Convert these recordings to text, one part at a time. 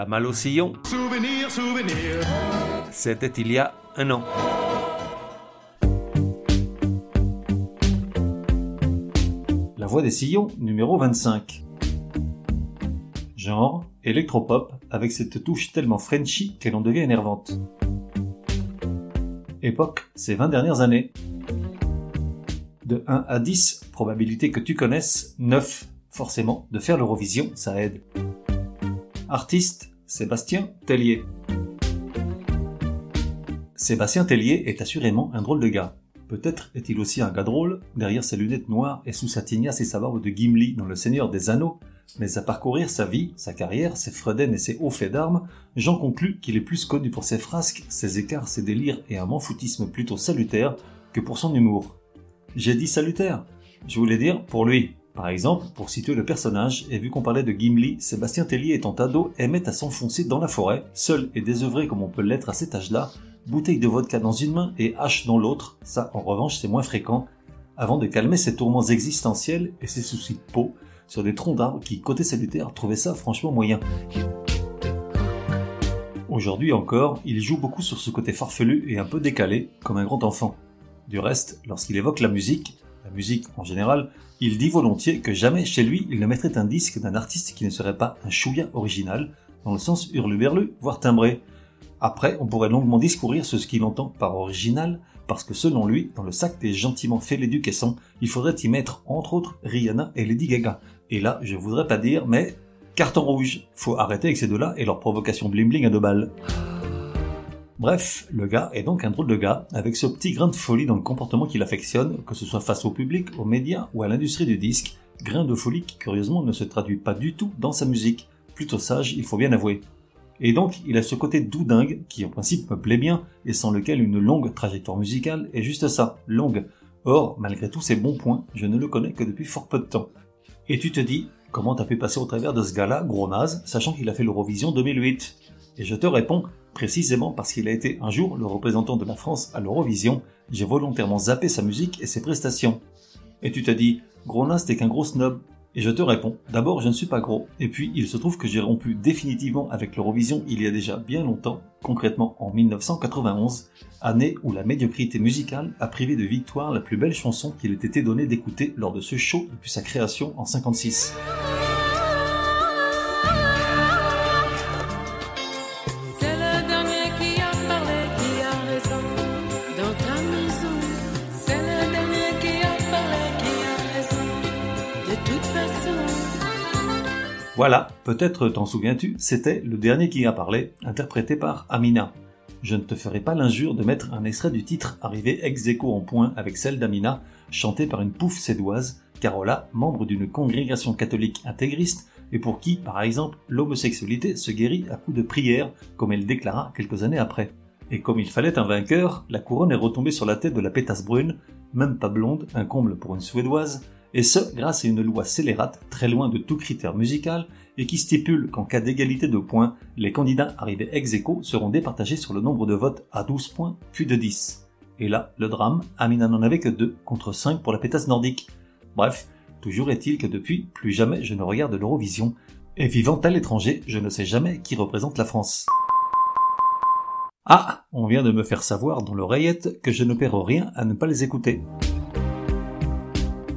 La malle au sillon. Souvenir, souvenir. C'était il y a un an. La voix des sillons, numéro 25. Genre, électropop, avec cette touche tellement frenchy qu'elle en devient énervante. Époque, ces 20 dernières années. De 1 à 10, probabilité que tu connaisses, 9. Forcément, de faire l'Eurovision, ça aide. Artiste, Sébastien Tellier. Sébastien Tellier est assurément un drôle de gars. Peut-être est-il aussi un gars drôle, derrière ses lunettes noires et sous sa tignasse et sa barbe de Gimli dans Le Seigneur des Anneaux, mais à parcourir sa vie, sa carrière, ses fredaines et ses hauts faits d'armes, j'en conclus qu'il est plus connu pour ses frasques, ses écarts, ses délires et un manfoutisme plutôt salutaire que pour son humour. J'ai dit salutaire. Je voulais dire pour lui. Par exemple, pour situer le personnage, et vu qu'on parlait de Gimli, Sébastien Tellier étant ado aimait à s'enfoncer dans la forêt, seul et désœuvré comme on peut l'être à cet âge-là, bouteille de vodka dans une main et hache dans l'autre, ça en revanche c'est moins fréquent, avant de calmer ses tourments existentiels et ses soucis de peau sur des troncs d'arbres qui, côté salutaire, trouvaient ça franchement moyen. Aujourd'hui encore, il joue beaucoup sur ce côté farfelu et un peu décalé, comme un grand enfant. Du reste, lorsqu'il évoque la musique, musique en général, il dit volontiers que jamais chez lui il ne mettrait un disque d'un artiste qui ne serait pas un chouïa original, dans le sens hurluberlu, voire timbré. Après, on pourrait longuement discourir sur ce qu'il entend par original, parce que selon lui, dans le sac des gentiment fêlés du caisson, il faudrait y mettre entre autres Rihanna et Lady Gaga. Et là, je voudrais pas dire, mais carton rouge. Faut arrêter avec ces deux-là et leur provocation bling bling à deux balles. Bref, le gars est donc un drôle de gars, avec ce petit grain de folie dans le comportement qu'il affectionne, que ce soit face au public, aux médias ou à l'industrie du disque, grain de folie qui curieusement ne se traduit pas du tout dans sa musique, plutôt sage, il faut bien avouer. Et donc, il a ce côté doudingue, qui en principe me plaît bien, et sans lequel une longue trajectoire musicale est juste ça, longue. Or, malgré tous ses bons points, je ne le connais que depuis fort peu de temps. Et tu te dis, comment t'as pu passer au travers de ce gars-là, gros naze, sachant qu'il a fait l'Eurovision 2008 Et je te réponds, précisément parce qu'il a été un jour le représentant de la France à l'Eurovision, j'ai volontairement zappé sa musique et ses prestations. Et tu te dis, gros naze t'es qu'un gros snob. Et je te réponds, d'abord je ne suis pas gros, et puis il se trouve que j'ai rompu définitivement avec l'Eurovision il y a déjà bien longtemps, concrètement en 1991, année où la médiocrité musicale a privé de victoire la plus belle chanson qu'il ait été donné d'écouter lors de ce show depuis sa création en 56. Voilà, peut-être t'en souviens-tu, c'était le dernier qui a parlé, interprété par Amina. Je ne te ferai pas l'injure de mettre un extrait du titre arrivé ex aequo en point avec celle d'Amina, chantée par une pouffe sédoise, Carola, membre d'une congrégation catholique intégriste, et pour qui, par exemple, l'homosexualité se guérit à coups de prière, comme elle déclara quelques années après. Et comme il fallait un vainqueur, la couronne est retombée sur la tête de la pétasse brune, même pas blonde, un comble pour une suédoise, et ce, grâce à une loi scélérate, très loin de tout critère musical, et qui stipule qu'en cas d'égalité de points, les candidats arrivés ex aequo seront départagés sur le nombre de votes à 12 points, puis de 10. Et là, le drame, Amina n'en avait que 2, contre 5 pour la pétasse nordique. Bref, toujours est-il que depuis, plus jamais je ne regarde l'Eurovision, et vivant à l'étranger, je ne sais jamais qui représente la France. Ah, on vient de me faire savoir dans l'oreillette que je ne perds rien à ne pas les écouter.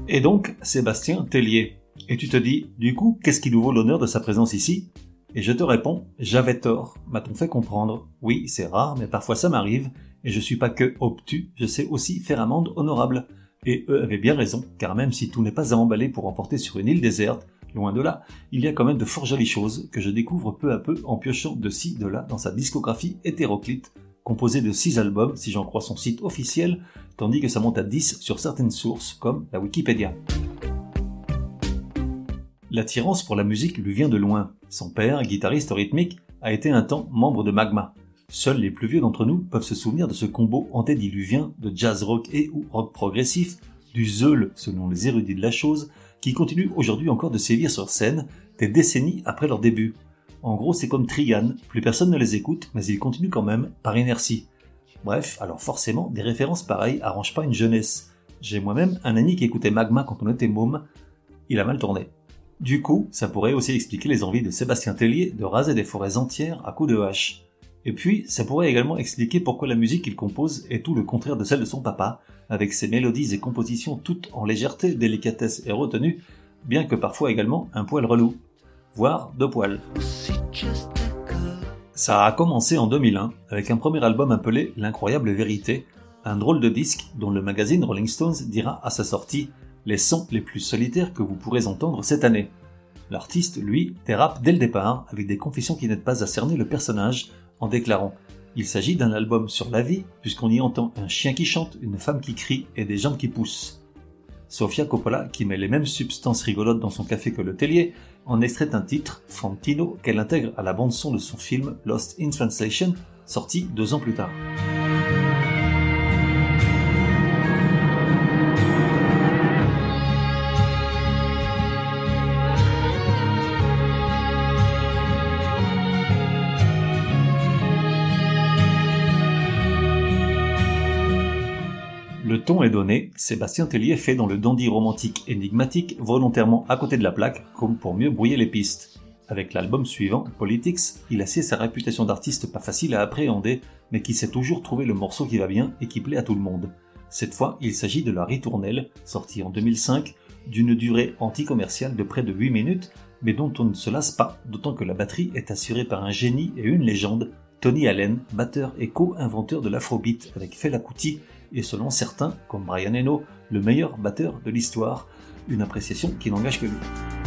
Et donc, Sébastien Tellier. Et tu te dis, du coup, qu'est-ce qui nous vaut l'honneur de sa présence ici? Et je te réponds, j'avais tort, m'a-t-on fait comprendre? Oui, c'est rare, mais parfois ça m'arrive, et je suis pas que obtus, je sais aussi faire amende honorable. Et eux avaient bien raison, car même si tout n'est pas à emballer pour emporter sur une île déserte, loin de là, il y a quand même de fort jolies choses que je découvre peu à peu en piochant de ci, de là dans sa discographie hétéroclite, composée de 6 albums si j'en crois son site officiel, tandis que ça monte à 10 sur certaines sources comme la Wikipédia. L'attirance pour la musique lui vient de loin. Son père, guitariste rythmique, a été un temps membre de Magma. Seuls les plus vieux d'entre nous peuvent se souvenir de ce combo antédiluvien de jazz rock et ou rock progressif, du zeul selon les érudits de la chose, qui continue aujourd'hui encore de sévir sur scène des décennies après leur début. En gros, c'est comme Trigan, plus personne ne les écoute, mais ils continuent quand même, par inertie. Bref, alors forcément, des références pareilles arrangent pas une jeunesse. J'ai moi-même un ami qui écoutait Magma quand on était môme, il a mal tourné. Du coup, ça pourrait aussi expliquer les envies de Sébastien Tellier de raser des forêts entières à coups de hache. Et puis, ça pourrait également expliquer pourquoi la musique qu'il compose est tout le contraire de celle de son papa, avec ses mélodies et compositions toutes en légèreté, délicatesse et retenue, bien que parfois également un poil relou, voire deux poils. Ça a commencé en 2001 avec un premier album appelé L'incroyable vérité, un drôle de disque dont le magazine Rolling Stones dira à sa sortie les sons les plus solitaires que vous pourrez entendre cette année. L'artiste, lui, dérape dès le départ avec des confessions qui n'aident pas à cerner le personnage en déclarant Il s'agit d'un album sur la vie puisqu'on y entend un chien qui chante, une femme qui crie et des jambes qui poussent. Sofia Coppola, qui met les mêmes substances rigolotes dans son café que le tellier, en extrait un titre, Fantino, qu'elle intègre à la bande-son de son film Lost in Translation, sorti deux ans plus tard. Donné, Sébastien Tellier fait dans le dandy romantique énigmatique volontairement à côté de la plaque, comme pour mieux brouiller les pistes. Avec l'album suivant, Politics, il assied sa réputation d'artiste pas facile à appréhender, mais qui sait toujours trouver le morceau qui va bien et qui plaît à tout le monde. Cette fois, il s'agit de La Ritournelle, sortie en 2005, d'une durée anti-commerciale de près de 8 minutes, mais dont on ne se lasse pas, d'autant que la batterie est assurée par un génie et une légende, Tony Allen, batteur et co-inventeur de l'afrobeat avec Fela Kuti et selon certains, comme Brian Eno, le meilleur batteur de l'histoire, une appréciation qui n'engage que lui.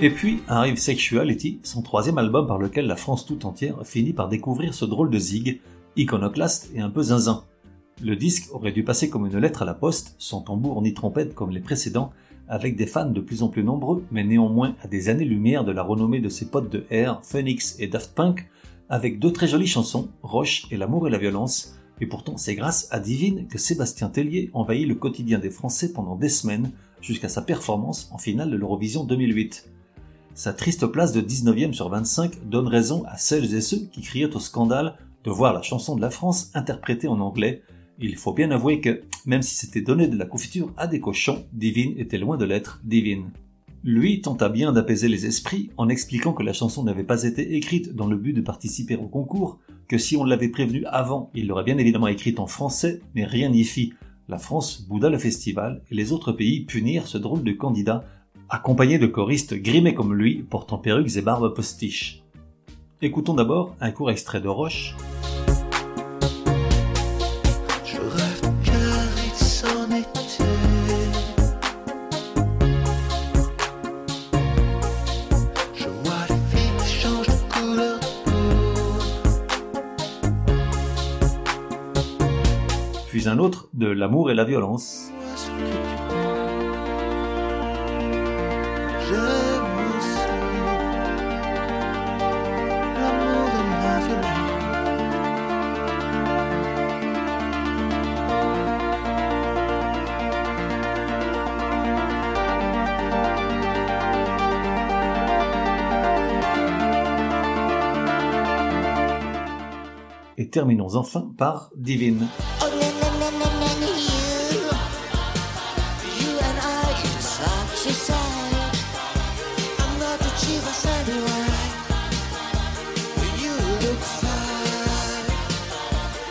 Et puis arrive Sexuality, son troisième album par lequel la France tout entière finit par découvrir ce drôle de zig, iconoclaste et un peu zinzin. Le disque aurait dû passer comme une lettre à la poste, sans tambour ni trompette comme les précédents, avec des fans de plus en plus nombreux, mais néanmoins à des années-lumière de la renommée de ses potes de Air, Phoenix et Daft Punk, avec deux très jolies chansons, Roche et L'amour et la violence, et pourtant c'est grâce à Divine que Sébastien Tellier envahit le quotidien des Français pendant des semaines, jusqu'à sa performance en finale de l'Eurovision 2008. Sa triste place de 19e sur 25 donne raison à celles et ceux qui criaient au scandale de voir la chanson de la France interprétée en anglais. Il faut bien avouer que, même si c'était donné de la confiture à des cochons, Divine était loin de l'être divine. Lui tenta bien d'apaiser les esprits en expliquant que la chanson n'avait pas été écrite dans le but de participer au concours, que si on l'avait prévenu avant, il l'aurait bien évidemment écrite en français, mais rien n'y fit. La France bouda le festival et les autres pays punirent ce drôle de candidat accompagné de choristes grimés comme lui, portant perruques et barbes postiches. Écoutons d'abord un court extrait de Roche. Puis un autre de L'amour et la violence.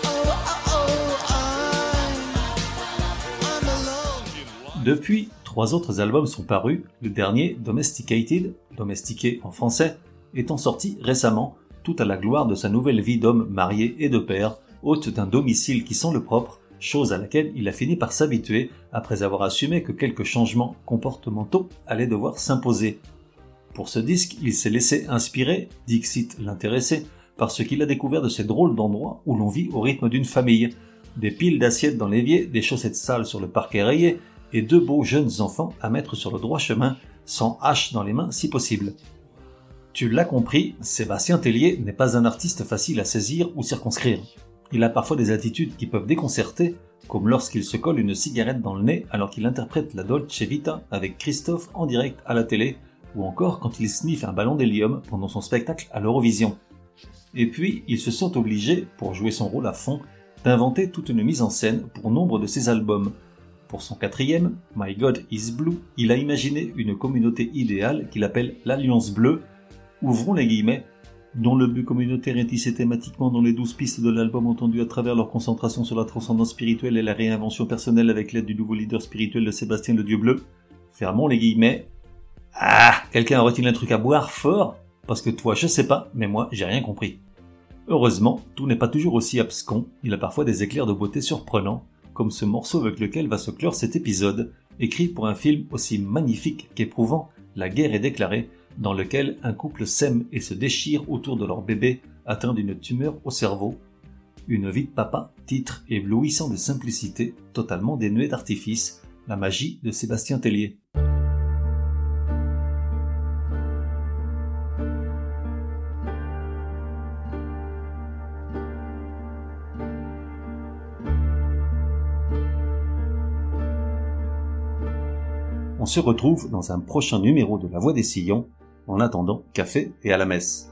Oh, I'm, I'm alone. Depuis, trois autres albums sont parus, le dernier, Domesticated, domestiqué en français, étant sorti récemment, à la gloire de sa nouvelle vie d'homme marié et de père, hôte d'un domicile qui sent le propre, chose à laquelle il a fini par s'habituer après avoir assumé que quelques changements comportementaux allaient devoir s'imposer. Pour ce disque, il s'est laissé inspirer, Dixit l'intéressé, par ce qu'il a découvert de ces drôles d'endroits où l'on vit au rythme d'une famille. Des piles d'assiettes dans l'évier, des chaussettes sales sur le parquet rayé, et deux beaux jeunes enfants à mettre sur le droit chemin, sans hache dans les mains si possible. Tu l'as compris, Sébastien Tellier n'est pas un artiste facile à saisir ou circonscrire. Il a parfois des attitudes qui peuvent déconcerter, comme lorsqu'il se colle une cigarette dans le nez alors qu'il interprète la Dolce Vita avec Christophe en direct à la télé, ou encore quand il sniffe un ballon d'hélium pendant son spectacle à l'Eurovision. Et puis, il se sent obligé, pour jouer son rôle à fond, d'inventer toute une mise en scène pour nombre de ses albums. Pour son quatrième, My God is Blue, il a imaginé une communauté idéale qu'il appelle l'Alliance Bleue, ouvrons les guillemets, dont le but communautaire est tissé thématiquement dans les douze pistes de l'album entendu à travers leur concentration sur la transcendance spirituelle et la réinvention personnelle avec l'aide du nouveau leader spirituel de Sébastien le Dieu Bleu? Fermons les guillemets. Ah, quelqu'un a-t-il un truc à boire fort? Parce que toi, je sais pas, mais moi, j'ai rien compris. Heureusement, tout n'est pas toujours aussi abscon, il a parfois des éclairs de beauté surprenants, comme ce morceau avec lequel va se clore cet épisode, écrit pour un film aussi magnifique qu'éprouvant, La guerre est déclarée, dans lequel un couple s'aime et se déchire autour de leur bébé atteint d'une tumeur au cerveau. Une vie de papa, titre éblouissant de simplicité, totalement dénué d'artifice, la magie de Sébastien Tellier. On se retrouve dans un prochain numéro de La Voix des Sillons. En attendant, café et à la messe.